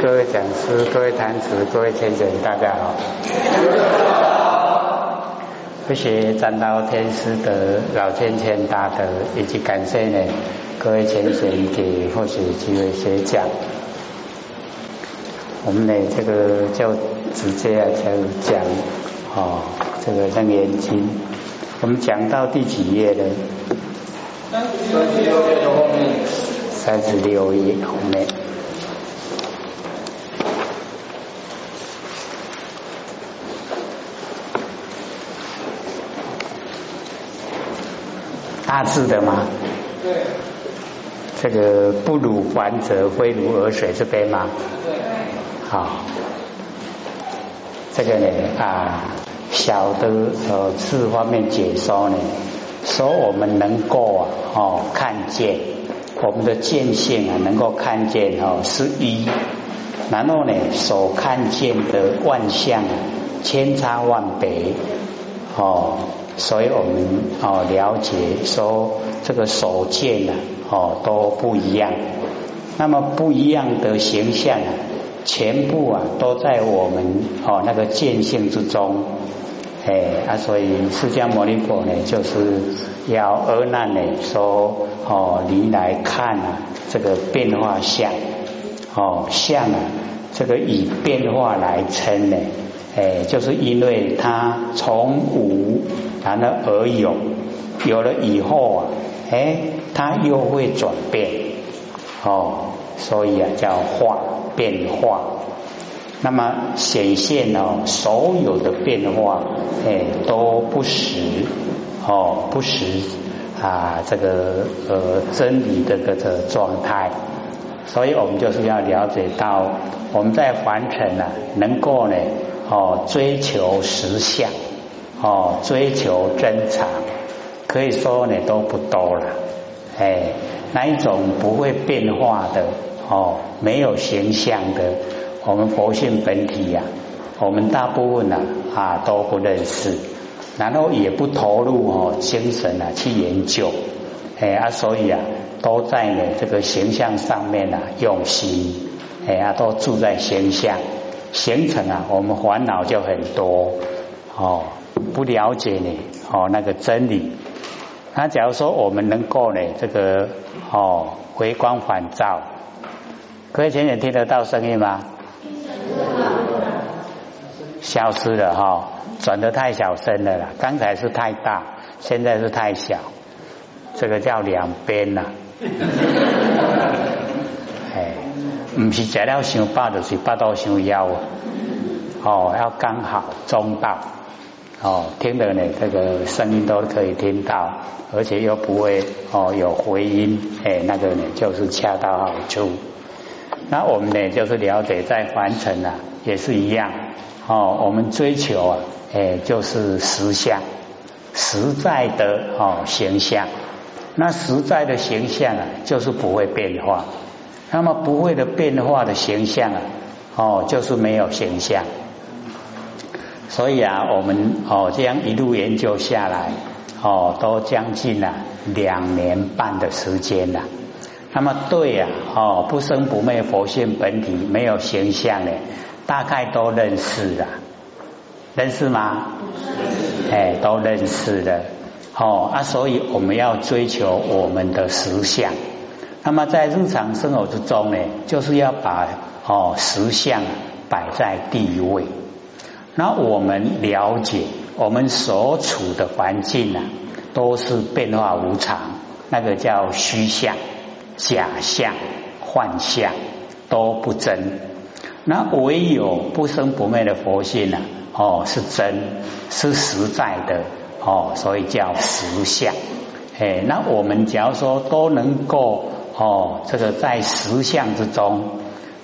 各位讲师、各位坛子、各位天神，大家好。谢谢占道天师的老天天大德，以及感谢呢各位天神给或许机会学讲。我们呢这个就直接啊就讲哦这个楞严经，我们讲到第几页呢？三十六页的后面。三十六页后面。大字的吗？对。这个不如还者非如尔水这边吗？对。好。这个呢啊，小的呃字方面解说呢，说我们能够啊哦看见我们的见性啊，能够看见哦是一，然后呢所看见的万象千差万别哦。所以我们哦了解说这个手见呢哦都不一样，那么不一样的形象啊，全部啊都在我们哦那个见性之中，哎啊所以释迦牟尼佛呢就是要阿难呢说哦你来看啊这个变化相哦相啊这个以变化来称呢。哎，就是因为它从无然后而有，有了以后啊，哎，它又会转变，哦，所以啊叫化变化。那么显现哦，所有的变化哎都不实哦，不实啊，这个呃真理这个状态。所以我们就是要了解到，我们在凡尘啊，能够呢。哦，追求实相，哦，追求真常，可以说呢都不多了。哎，那一种不会变化的，哦，没有形象的，我们佛性本体呀，我们大部分呢啊都不认识，然后也不投入哦精神啊去研究，哎啊，所以啊都在呢这个形象上面啊用心，哎啊都住在形象。形成啊，我们烦恼就很多哦，不了解呢哦那个真理。那假如说我们能够呢这个哦回光返照，各位浅浅听得到声音吗？消失了哈，转得太小声了啦。刚才是太大，现在是太小，这个叫两边呐。唔是食了伤饱，就是饱到伤腰哦，要刚好中道。哦，听的呢，这个声音都可以听到，而且又不会哦有回音，哎，那个呢就是恰到好处。那我们呢就是了解在凡尘啊也是一样。哦，我们追求啊，哎就是实相，实在的哦形象，那实在的形象啊就是不会变化。那么不会的变化的形象啊，哦，就是没有形象。所以啊，我们哦这样一路研究下来，哦，都将近了两年半的时间了。那么对呀，哦，不生不灭佛性本体没有形象呢，大概都认识了，认识吗？哎，都认识了。哦啊，所以我们要追求我们的实相。那么在日常生活之中呢，就是要把哦实相摆在第一位。那我们了解我们所处的环境呢，都是变化无常，那个叫虚相、假相、幻相都不真。那唯有不生不灭的佛性呢，哦是真，是实在的哦，所以叫实相。哎，那我们假如说都能够。哦，这个在实相之中，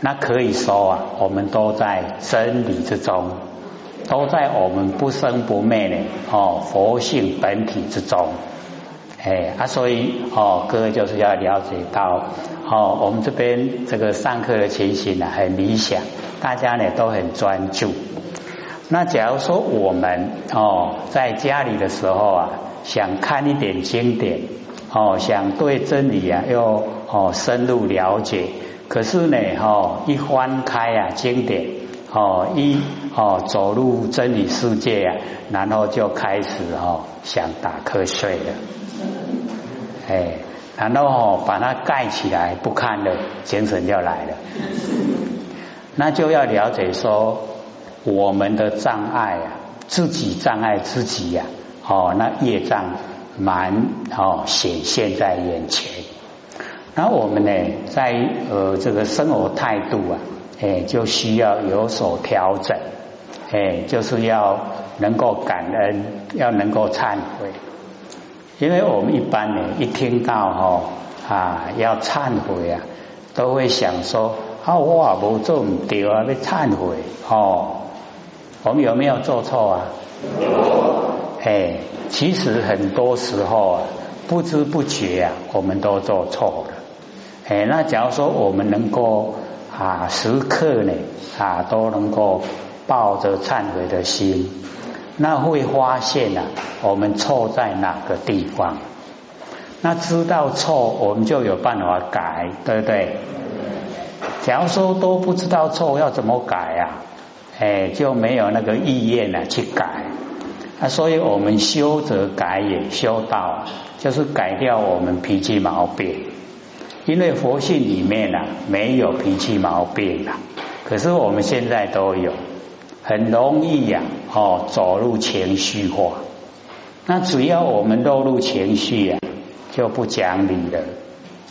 那可以说啊，我们都在真理之中，都在我们不生不灭的哦佛性本体之中。哎啊，所以哦，各位就是要了解到哦，我们这边这个上课的情形呢很理想，大家呢都很专注。那假如说我们哦在家里的时候啊，想看一点经典。哦，想对真理啊，又哦深入了解，可是呢，哦，一翻开啊经典，哦，一哦走入真理世界啊，然后就开始哦想打瞌睡了，哎，然后哦把它盖起来不看了，精神就来了。那就要了解说，我们的障碍啊，自己障碍自己呀，哦，那业障蛮哦显现在眼前。然后我们呢，在呃这个生活态度啊，哎，就需要有所调整，哎，就是要能够感恩，要能够忏悔，因为我们一般呢，一听到哈啊要忏悔啊，都会想说啊我无做唔对啊，要忏悔哦，我们有没有做错啊？有。哎，其实很多时候啊，不知不觉啊，我们都做错了。哎，那假如说我们能够啊时刻呢啊都能够抱着忏悔的心，那会发现啊我们错在哪个地方？那知道错，我们就有办法改，对不对？假如说都不知道错，要怎么改啊？哎，就没有那个意愿呢去改。那所以我们修则改也，修道就是改掉我们脾气毛病。因为佛性里面呢没有脾气毛病啊，可是我们现在都有，很容易呀哦走入情绪化。那只要我们落入情绪啊，就不讲理了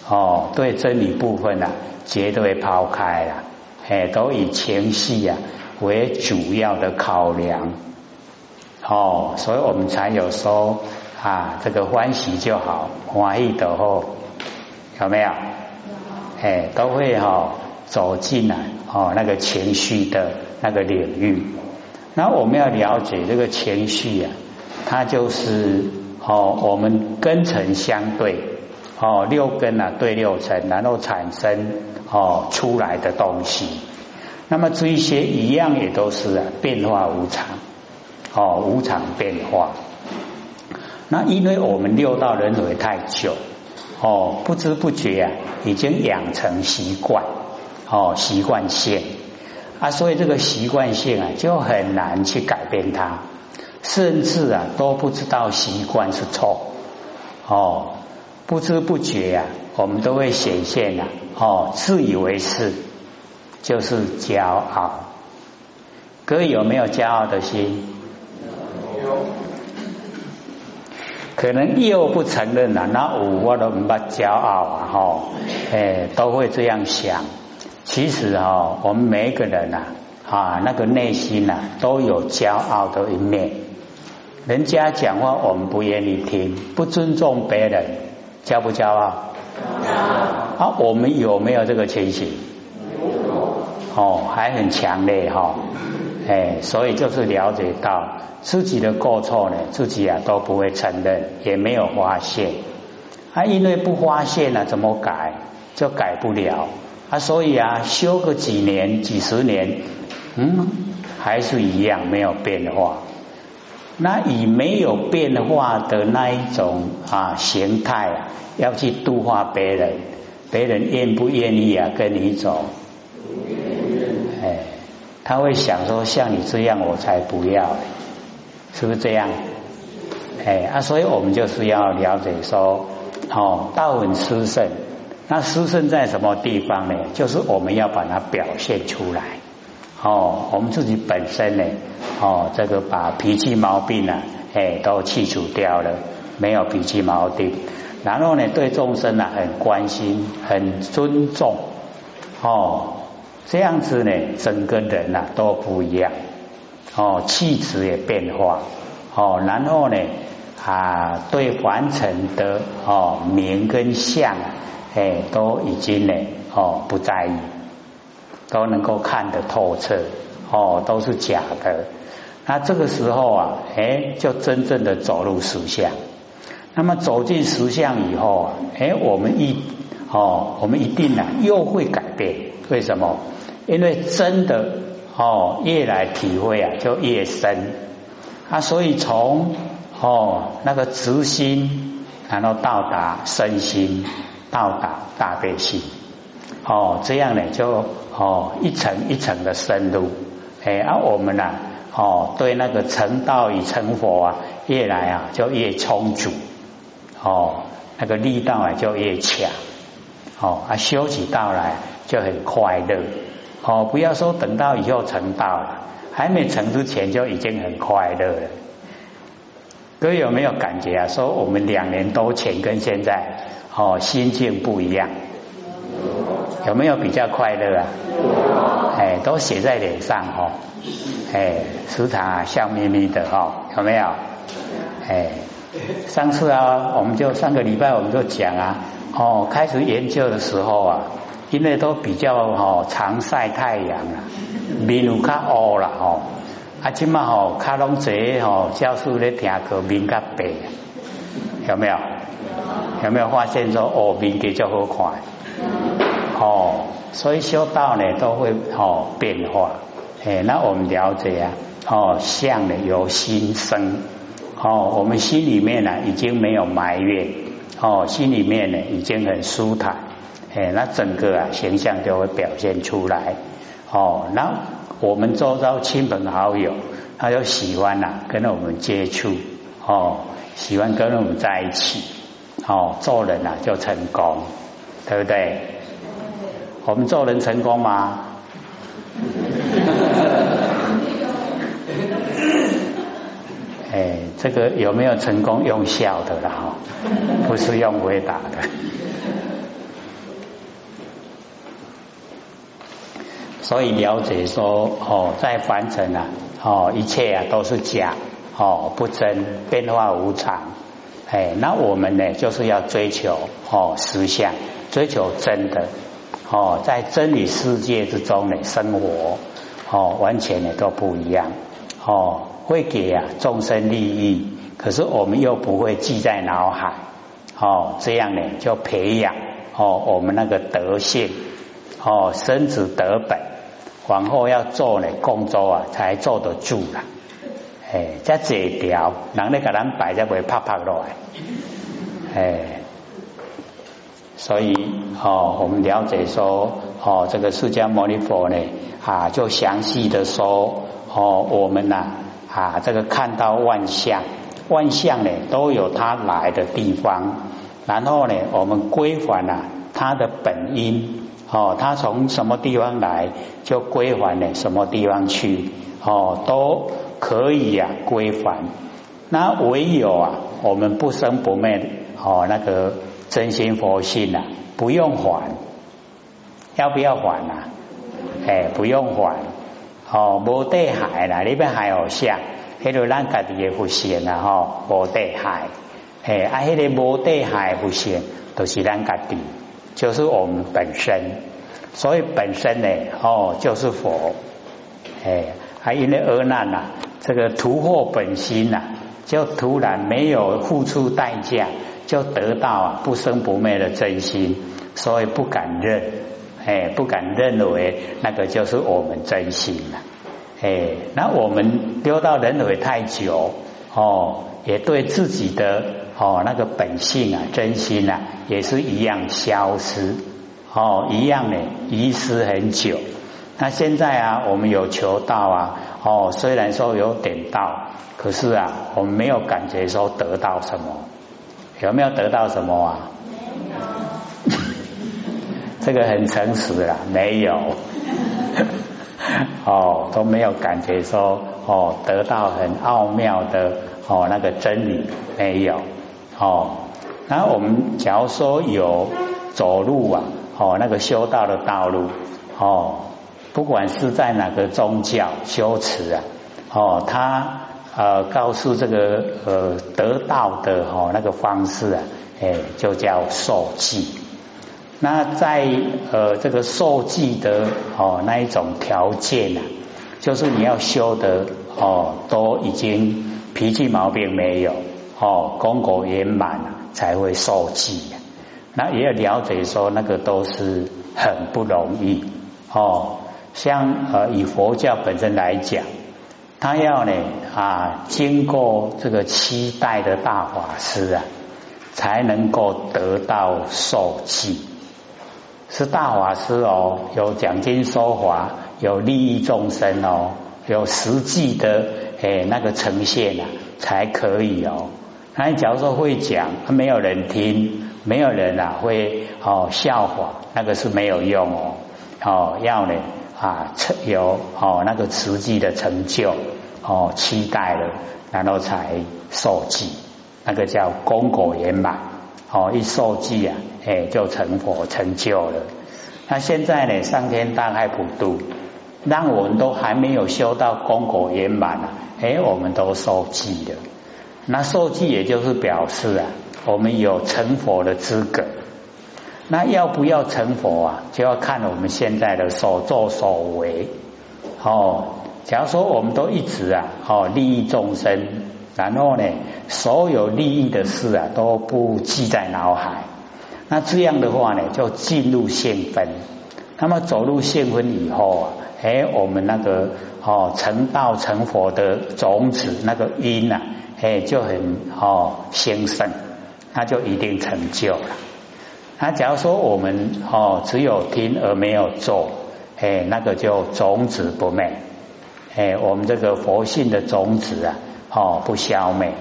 哦。对真理部分啊，绝对抛开了，哎，都以情绪啊为主要的考量哦，所以我们才有说啊，这个欢喜就好，欢喜的后。有没有？哎，都会哈走进来哦，那个情绪的那个领域。那我们要了解这个情绪啊，它就是哦，我们根尘相对哦，六根啊对六尘，然后产生哦出来的东西。那么这一些一样也都是啊变化无常哦，无常变化。那因为我们六道轮回太久。哦，不知不觉啊，已经养成习惯，哦，习惯性啊，所以这个习惯性啊，就很难去改变它，甚至啊，都不知道习惯是错，哦，不知不觉啊，我们都会显现了，哦，自以为是，就是骄傲，各位有没有骄傲的心？有。可能又不承认了，那我都不骄傲啊！哈，哎，都会这样想。其实哈，我们每一个人呐，啊，那个内心呐，都有骄傲的一面。人家讲话我们不愿意听，不尊重别人，骄不骄傲？啊，我们有没有这个情形？有哦，还很强烈哈。哎，所以就是了解到自己的过错呢，自己啊都不会承认，也没有发现。啊，因为不发现呢，怎么改就改不了啊。所以啊，修个几年、几十年，嗯，还是一样没有变化。那以没有变化的那一种啊形态啊，要去度化别人，别人愿不愿意啊跟你走？他会想说像你这样我才不要，是不是这样？哎啊，所以我们就是要了解说，哦，道很殊胜，那殊胜在什么地方呢？就是我们要把它表现出来。哦，我们自己本身呢，哦，这个把脾气毛病呢，哎，都去除掉了，没有脾气毛病。然后呢，对众生呢很关心，很尊重，哦。这样子呢，整个人呐都不一样哦，气质也变化哦，然后呢啊，对凡尘的哦名跟相哎，都已经呢哦不在意，都能够看得透彻哦，都是假的。那这个时候啊，哎，就真正的走入实相。那么走进实相以后啊，哎，我们一哦，我们一定呢又会改变。为什么？因为真的哦，越来体会啊，就越深。啊，所以从哦那个直心，然后到达身心，到达大悲心，哦，这样呢就哦一层一层的深入，哎，而我们呢哦对那个成道与成佛啊，越来啊就越充足，哦那个力道啊就越强，哦啊修起道来就很快乐，哦不要说等到以后成道了，还没成之前就已经很快乐了。各位有没有感觉啊？说我们两年多前跟现在哦心境不一样。有没有比较快乐啊？哎，都写在脸上哦。哎，时常啊笑眯眯的哦，有没有？哎，上次啊，我们就上个礼拜我们就讲啊，哦，开始研究的时候啊，因为都比较哦常晒太阳啊，面有较乌了哦，啊，今嘛吼卡拢侪吼教授咧听课面较白，有没有？有没有发现说哦面比较好看？哦，所以修道呢都会哦变化，哎，那我们了解啊，哦相呢由心生，哦我们心里面呢已经没有埋怨，哦心里面呢已经很舒坦，哎，那整个啊形象就会表现出来，哦，那我们周遭亲朋好友，他就喜欢呐跟我们接触，哦喜欢跟我们在一起，哦做人啊就成功，对不对？我们做人成功吗？哎，这个有没有成功用笑的了哈？不是用回答的。所以了解说哦，在凡尘啊，哦一切啊都是假，哦不真，变化无常。哎，那我们呢，就是要追求哦实相，追求真的。哦，在真理世界之中呢，生活哦，完全呢都不一样哦，会给啊众生利益，可是我们又不会记在脑海哦，这样呢就培养哦我们那个德性哦，生子德本，往后要做呢工作啊，才坐得住了，哎，这这条，人咧给咱摆才会啪啪落来，哎。所以哦，我们了解说哦，这个释迦牟尼佛呢啊，就详细的说哦，我们呐，啊这个看到万象，万象呢都有它来的地方，然后呢，我们归还了它的本因哦，它从什么地方来，就归还了什么地方去哦，都可以呀归还。那唯有啊，我们不生不灭哦，那个。真心佛性呐，不用还，要不要还呐？哎，不用还。哦，无地海啦，里边还有像，迄个咱家己的佛性啊，吼，无地海。哎，啊，迄个无地海佛性，都是咱家己，就是我们本身。所以本身呢，哦，就是佛。哎，还因为厄难呐，这个突破本心呐，就突然没有付出代价。就得到啊不生不灭的真心，所以不敢认，哎，不敢认为那个就是我们真心了，哎，那我们丢到人为太久，哦，也对自己的哦那个本性啊真心啊也是一样消失，哦，一样呢遗失很久。那现在啊，我们有求道啊，哦，虽然说有点道，可是啊，我们没有感觉说得到什么。有没有得到什么啊？这个很诚实啦，没有。哦，都没有感觉说哦，得到很奥妙的哦那个真理没有。哦，那我们假如说有走路啊，哦那个修道的道路，哦，不管是在哪个宗教修持啊，哦他。呃，告诉这个呃得道的哦那个方式啊，哎，就叫受记。那在呃这个受记的哦那一种条件啊，就是你要修的哦都已经脾气毛病没有哦功果圆满才会受记。那也要了解说那个都是很不容易哦。像呃以佛教本身来讲。他要呢啊，经过这个七代的大法师啊，才能够得到受记。是大法师哦，有讲经说法，有利益众生哦，有实际的诶那个呈现啊，才可以哦。那你假如说会讲，没有人听，没有人啊会哦笑话，那个是没有用哦。哦，要呢啊有哦那个实际的成就哦，期待了，然后才受记，那个叫功果圆满哦，一受记啊，哎就成佛成就了。那现在呢，上天大开普度，让我们都还没有修到功果圆满啊，哎，我们都受记了。那受记也就是表示啊，我们有成佛的资格。那要不要成佛啊？就要看我们现在的所作所为。哦，假如说我们都一直啊，哦利益众生，然后呢，所有利益的事啊都不记在脑海。那这样的话呢，就进入现分。那么走入现分以后啊，哎，我们那个哦成道成佛的种子那个因啊，哎就很哦兴盛，那就一定成就了。那假如说我们哦只有听而没有做，哎，那个就种子不灭，哎，我们这个佛性的种子啊，哦不消灭。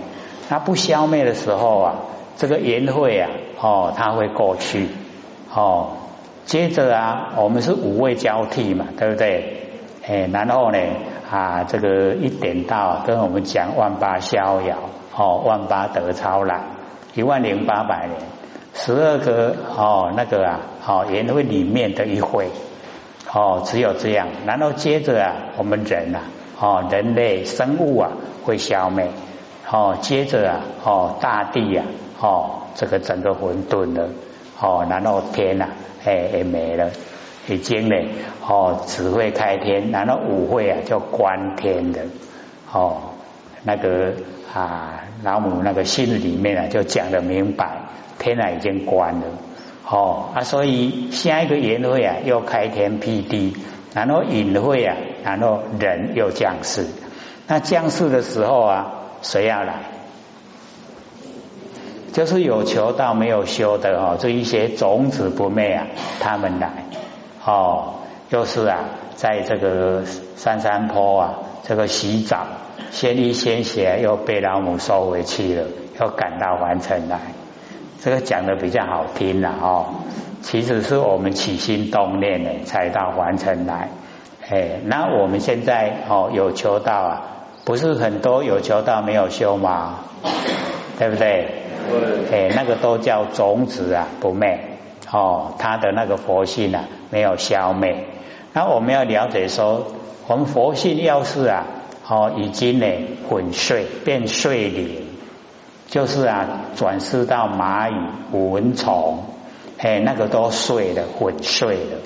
它不消灭的时候啊，这个缘会啊，哦它会过去，哦，接着啊，我们是五味交替嘛，对不对？哎，然后呢啊，这个一点到跟我们讲万八逍遥，哦，万八得超然，一万零八百年。十二个哦，那个啊，哦，缘会里面的一会哦，只有这样。然后接着啊，我们人啊，哦，人类生物啊，会消灭。哦，接着啊，哦，大地啊，哦，这个整个混沌的，哦，然后天呐，哎，也没了，已经呢，哦，只会开天，然后五会啊，就关天的，哦，那个啊，老母那个心里面啊，就讲的明白。天啊，已经关了哦啊，所以下一个宴会啊，又开天辟地，然后隐会啊，然后人又降世。那降世的时候啊，谁要来？就是有求道没有修的哦，这一些种子不灭啊，他们来哦，就是啊，在这个山山坡啊，这个洗澡，先一先血又被老母收回去了，又赶到完成来。这个讲的比较好听了哦，其实是我们起心动念呢，才到完成来。哎，那我们现在哦有求道啊，不是很多有求道没有修吗？对不对？对。哎，那个都叫种子啊不灭哦，他的那个佛性啊没有消灭。那我们要了解说，我们佛性要是啊哦已经呢粉碎变碎灵。就是啊，转世到蚂蚁、蚊虫，哎，那个都碎了，粉碎了。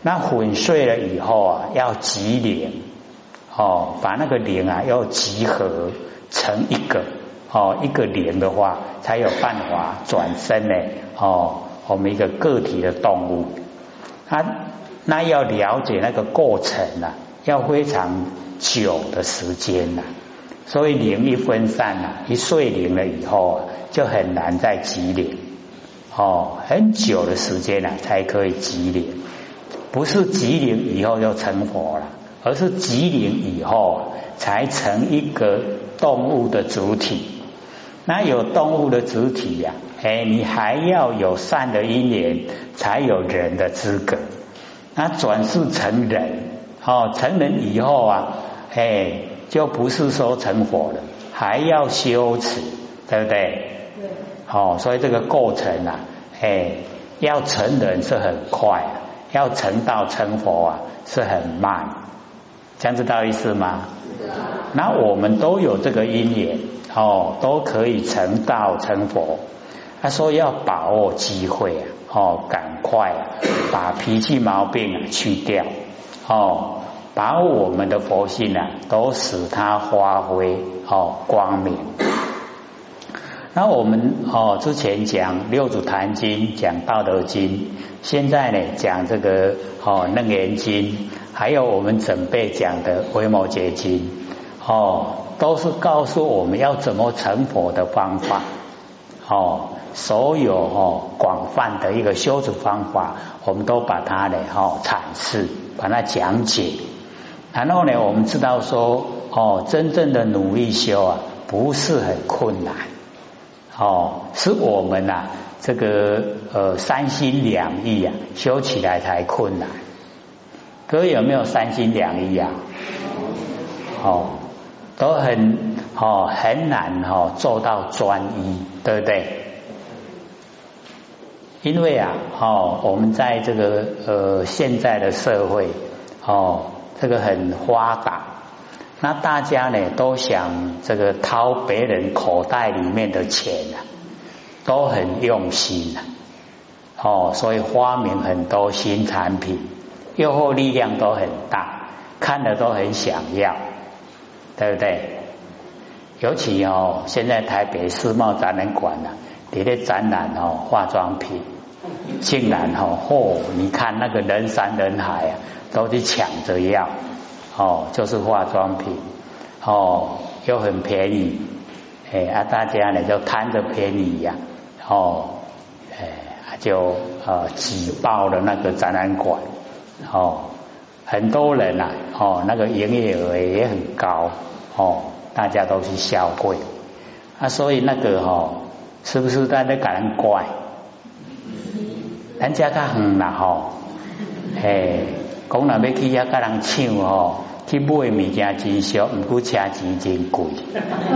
那粉碎了以后啊，要集灵，哦，把那个灵啊要集合成一个，哦，一个灵的话，才有办法转身呢，哦，我们一个个体的动物。啊，那要了解那个过程啊，要非常久的时间呐。所以灵一分散啊，一碎灵了以后啊，就很难再集灵哦，很久的时间啊才可以集灵，不是集灵以后就成佛了，而是集灵以后才成一个动物的主体。那有动物的主体呀，哎，你还要有善的因缘，才有人的资格。那转世成人哦，成人以后啊，哎。就不是说成佛了，还要修持，对不对？对。哦，所以这个过程啊，哎，要成人是很快，要成道成佛啊是很慢，这样知道意思吗？那我们都有这个因缘，哦，都可以成道成佛。他说要把握机会啊，哦，赶快把脾气毛病啊去掉，哦。把我们的佛性啊，都使它发挥哦光明。那我们哦之前讲六祖坛经，讲道德经，现在呢讲这个哦楞严经，还有我们准备讲的维摩诘经，哦都是告诉我们要怎么成佛的方法。哦，所有哦广泛的一个修持方法，我们都把它呢哦阐释，把它讲解。然后呢，我们知道说哦，真正的努力修啊，不是很困难。哦，是我们呐，这个呃三心两意啊，修起来才困难。各位有没有三心两意啊？哦，都很哦很难哦做到专一，对不对？因为啊，哦，我们在这个呃现在的社会哦，这个很发达，那大家呢都想这个掏别人口袋里面的钱啊，都很用心啊，哦，所以发明很多新产品。诱惑力量都很大，看了都很想要，对不对？尤其哦，现在台北世贸展览馆呢，里面展览哦化妆品，竟然哦嚯，你看那个人山人海啊，都去抢着要哦，就是化妆品哦，又很便宜，哎啊，大家呢就贪着便宜呀，哦，哎就呃挤爆了那个展览馆。哦，很多人呐，哦，那个营业额也很高，哦，大家都去消费，啊，所以那个吼，是不是在那感人怪？人家较远啦，吼，嘿，讲那要去遐甲人抢吼，去买物件真俗，唔过车钱真贵，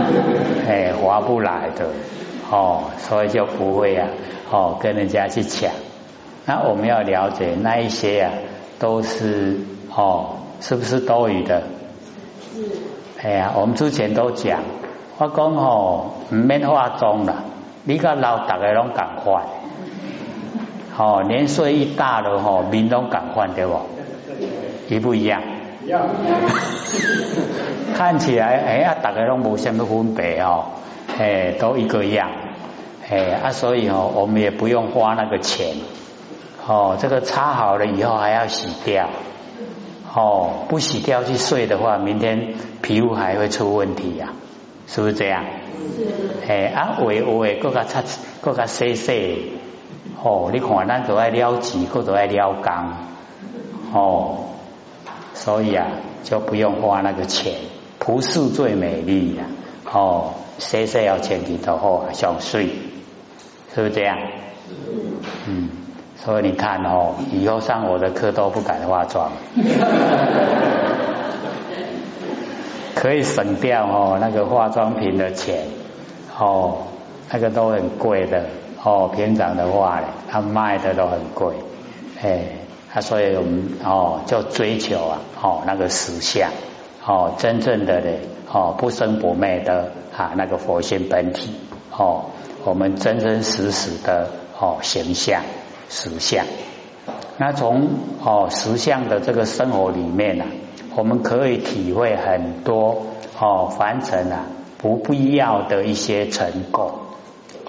嘿，划不来的，哦，所以就不会啊，哦，跟人家去抢。那我们要了解那一些啊。都是哦，是不是多余的？是。哎呀，我们之前都讲，我讲哦，唔免化妆啦，你个老大家拢赶快，哦，年岁一大了吼，面拢赶快对不？一不一样？一样。看起来哎呀，大家拢无什么分别哦，哎，都一个样，哎啊，所以哦，我们也不用花那个钱。哦，这个擦好了以后还要洗掉，哦，不洗掉去睡的话，明天皮肤还会出问题呀，是不是这样？是。哎，啊，有有诶，各个擦，各个洗洗，哦，你看咱都爱了钱，各都爱了工，哦，所以啊，就不用花那个钱，朴素最美丽呀，哦，洗洗要前提都好，想睡，是不是这样？嗯。所以你看哦，以后上我的课都不敢化妆，可以省掉哦那个化妆品的钱。哦，那个都很贵的。哦。平常的话呢，他卖的都很贵，哎，他所以我们哦就追求啊哦那个实相哦真正的嘞哦不生不灭的啊那个佛性本体。哦，我们真真实实的哦形象。实相，那从哦实相的这个生活里面呢，我们可以体会很多哦凡尘啊不必要的一些尘垢，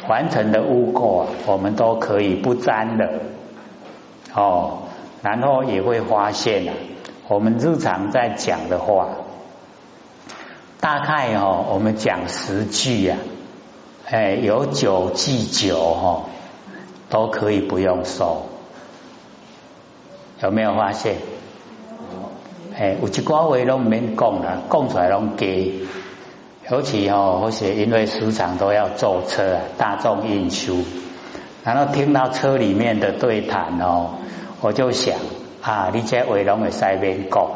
凡尘的污垢啊，我们都可以不沾的哦，然后也会发现啊，我们日常在讲的话，大概哦我们讲十句呀，哎有九句九哈。都可以不用收，有没有发现？哎，有一寡话都唔免讲啦，讲出来拢假。尤其哦，或许因为时常都要坐车啊，大众运输，然后听到车里面的对谈哦，我就想啊，你这话拢会塞边讲。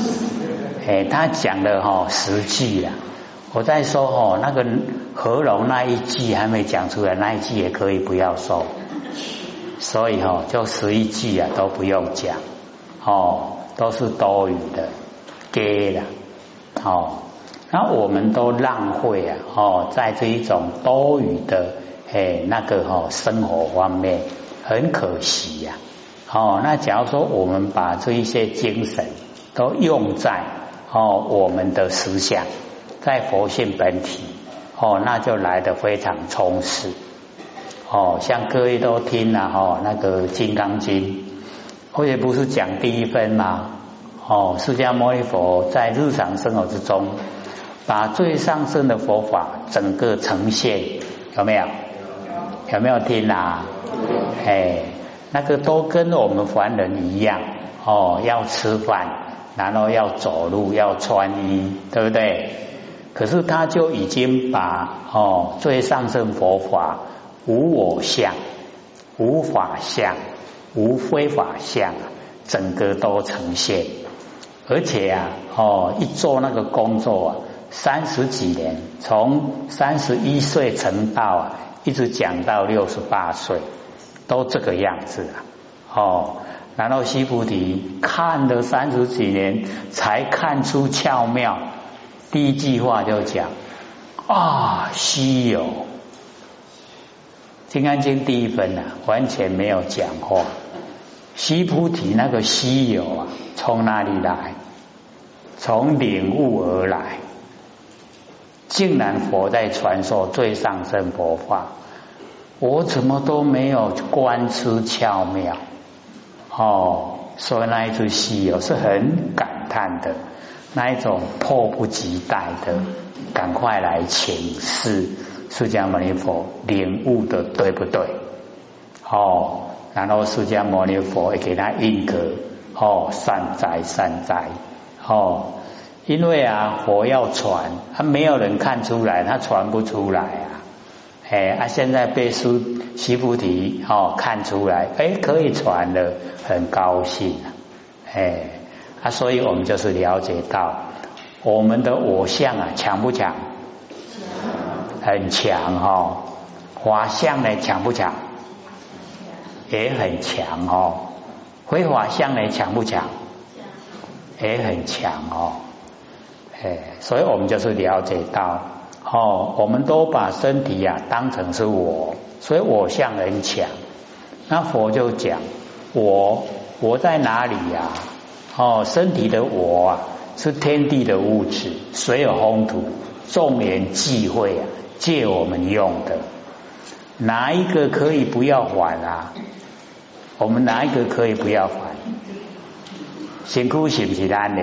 哎，他讲的哈实际啊。我在说哦，那个合龙那一句还没讲出来，那一句也可以不要说，所以哈，就十一句啊都不用讲，哦，都是多余的，给了，哦，那我们都浪费啊，哦，在这一种多余的诶那个哈生活方面，很可惜呀，哦，那假如说我们把这一些精神都用在哦我们的思想。在佛性本体哦，那就来的非常充实哦。像各位都听了哦，那个《金刚经》，我也不是讲第一分吗？哦，释迦牟尼佛在日常生活之中，把最上圣的佛法整个呈现，有没有？有没有听啊？哎，那个都跟我们凡人一样哦，要吃饭，然后要走路，要穿衣，对不对？可是他就已经把哦最上圣佛法无我相、无法相、无非法相，整个都呈现。而且啊，哦，一做那个工作啊，三十几年，从三十一岁成道啊，一直讲到六十八岁，都这个样子啊，哦，然后西菩提看了三十几年，才看出巧妙。第一句话就讲啊，稀有，《金刚经》第一分啊，完全没有讲话。西菩提那个稀有啊，从哪里来？从领悟而来。竟然佛在传授最上乘佛法，我怎么都没有观知巧妙哦，所以那一句稀有是很感叹的，那一种迫不及待的，赶快来请示释迦牟尼佛领悟的对不对？哦。然后释迦牟尼佛也给他应格哦，善哉善哉哦，因为啊佛要传，他没有人看出来，他传不出来啊，哎啊现在被苏西菩提哦看出来，哎可以传了，很高兴啊，哎啊所以我们就是了解到我们的我相啊强不强？很强哈，法相呢强不强？也很强哦，非法相呢强不强？也很强哦，哎，所以我们就是了解到哦，我们都把身体呀当成是我，所以我相很强。那佛就讲我我在哪里呀？哦，身体的我啊是天地的物质，水有风土，众缘际会啊，借我们用的，哪一个可以不要还啊？我们哪一个可以不要还？辛苦是不是咱的？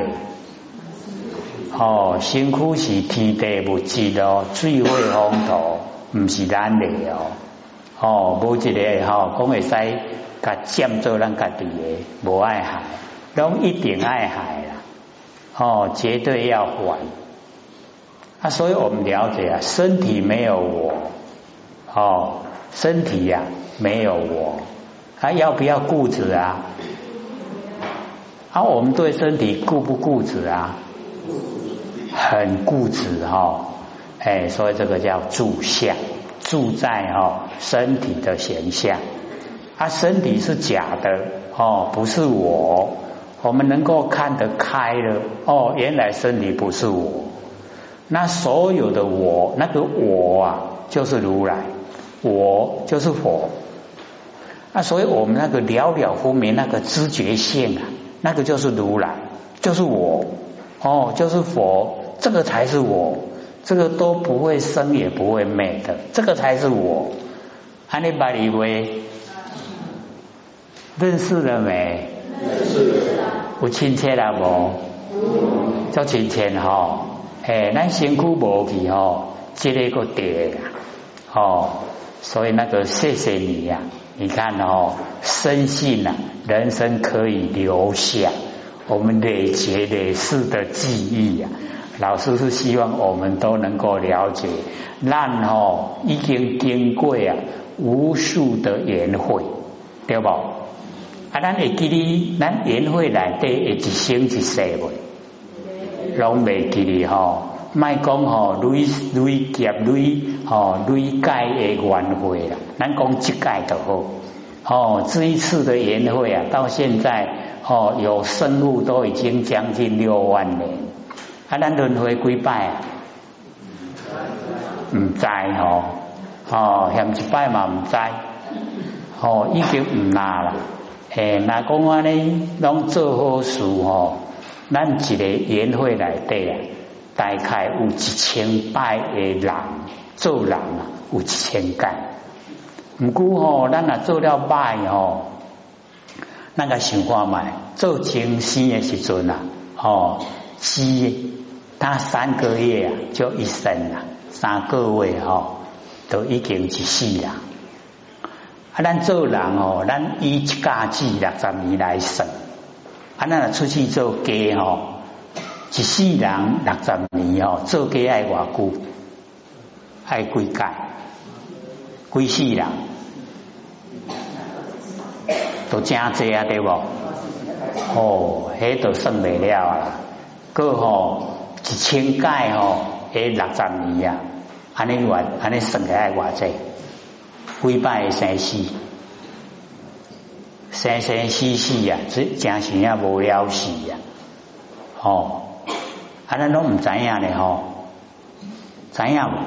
哦，辛苦是天地物质哦，水会风土，唔是咱的哦。哦，无一个吼，讲会使甲占做咱家己的，无爱害，拢一定爱害啦。哦，绝对要还。啊，所以我们了解啊，身体没有我，哦，身体呀没有我。还要不要固执啊？啊，我们对身体固不固执啊？很固执哈，哎，所以这个叫住相，住在哦身体的形象。啊，身体是假的哦，不是我。我们能够看得开了哦，原来身体不是我。那所有的我，那个我啊，就是如来，我就是佛。那所以我们那个了了分明那个知觉性啊，那个就是如来，就是我哦，就是佛，这个才是我，这个都不会生也不会灭的，这个才是我。安利巴里威认识了没？有亲切了不？叫亲切哈，哎，咱辛苦无去吼，积累个德哦，所以那个谢谢你呀。你看哦，生信啊，人生可以留下我们累劫累世的记忆呀。老师是希望我们都能够了解，让哦已经经过啊无数的缘会，对不？啊，咱会记哩，咱缘会内底会一生一世未，拢未记哩吼。卖讲吼累累劫累吼累界的缘会啦，咱讲一界就好。哦，这一次的宴会啊，到现在哦有生物都已经将近六万年。啊，咱轮回几拜？唔知吼，哦嫌一拜嘛唔知，哦已经唔拿啦。诶，那讲话呢，拢做好事吼，咱一个宴会内底啊。大概有一千拜的人做人啊，有一千干。唔过吼，咱若做了拜吼，那个想看觅做精生的时阵啊，哦，鸡他三个月啊就一生啦，三个月吼都已经一死啦。咱做人哦，咱以一家子六十年来算，啊，咱出去做家哦，一世人六十年哦，做家爱偌久？爱几届？几世人？都真济啊，对不？哦，迄都算未了啊！个吼一千届吼，迄六十年啊，安尼话安尼算起来偌济？几摆生死？生生死死啊，这真是也无了事啊！哦，啊，咱拢毋知影咧吼，知影无？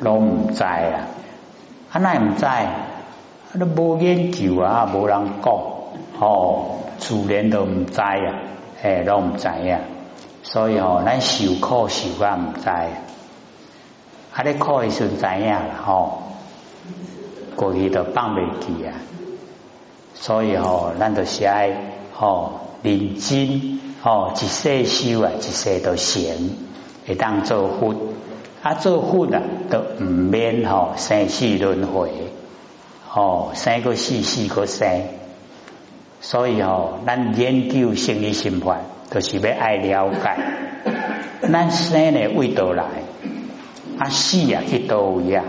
拢毋知啊！啊，那毋知？都无研究啊，无人讲，哦，自然都毋知啊，诶，都毋知啊，所以哦，咱受苦受啊毋知，啊，咧苦诶时阵知影啦，吼，过去都放未记啊，所以吼，咱都是爱吼认真，吼一世修啊，一世都成，会当做佛，啊，做佛啊，都毋免吼生死轮回。哦，生个死，死个生，所以哦，咱研究心理心法，就是要爱了解。咱生呢为倒来，啊死啊去倒位啊？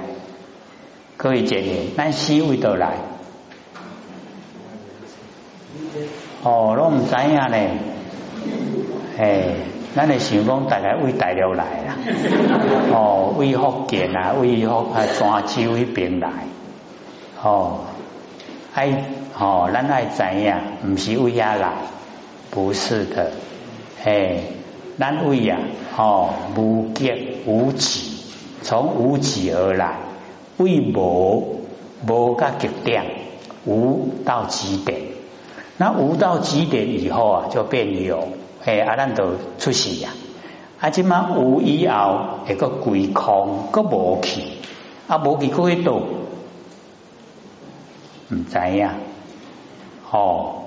可以解决。咱死为倒来？哦，拢唔知影呢。诶，咱的想讲大概为大陆来啦。哦，为福建啊，为福啊泉州迄边来。哦，爱哦，咱爱知影，毋是为遐来，不是的，哎，咱为啊，哦，无极无极，从无极而来，为无无个极点，无到极点，那无到极点以后啊，就变有，哎，啊，咱都出世呀，啊，即嘛无以后一个归空，个无去，啊，无去过去度。唔知影，哦，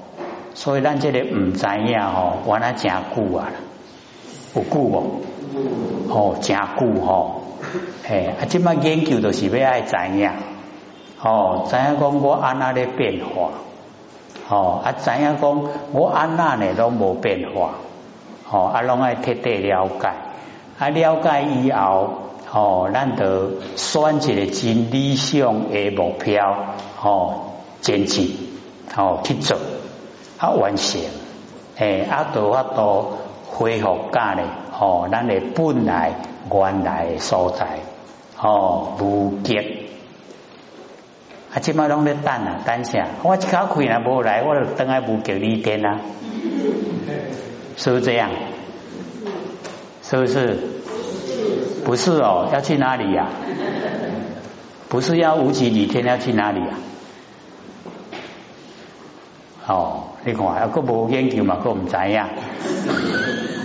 所以咱这个唔知影吼，原来真久啊，有久无？哦，真久吼，嘿，啊，即摆研究都是要爱知影，哦，知影讲我安那咧变化，哦，啊，知影讲我安那呢拢无变化，哦，啊，拢爱彻底了解，啊，了解以后，哦，咱得选一个真理想的目标，哦。坚持哦去做啊完成。诶啊都法度恢复家咧哦咱的本来原来所在哦无极啊即摆拢咧等啊等下我一口气若无来我就等下无极里天啊。是不是这样？是不是？不是哦要去哪里呀不是要无极里天要去哪里啊？哦，你看，还佫无研究嘛，佫唔知影。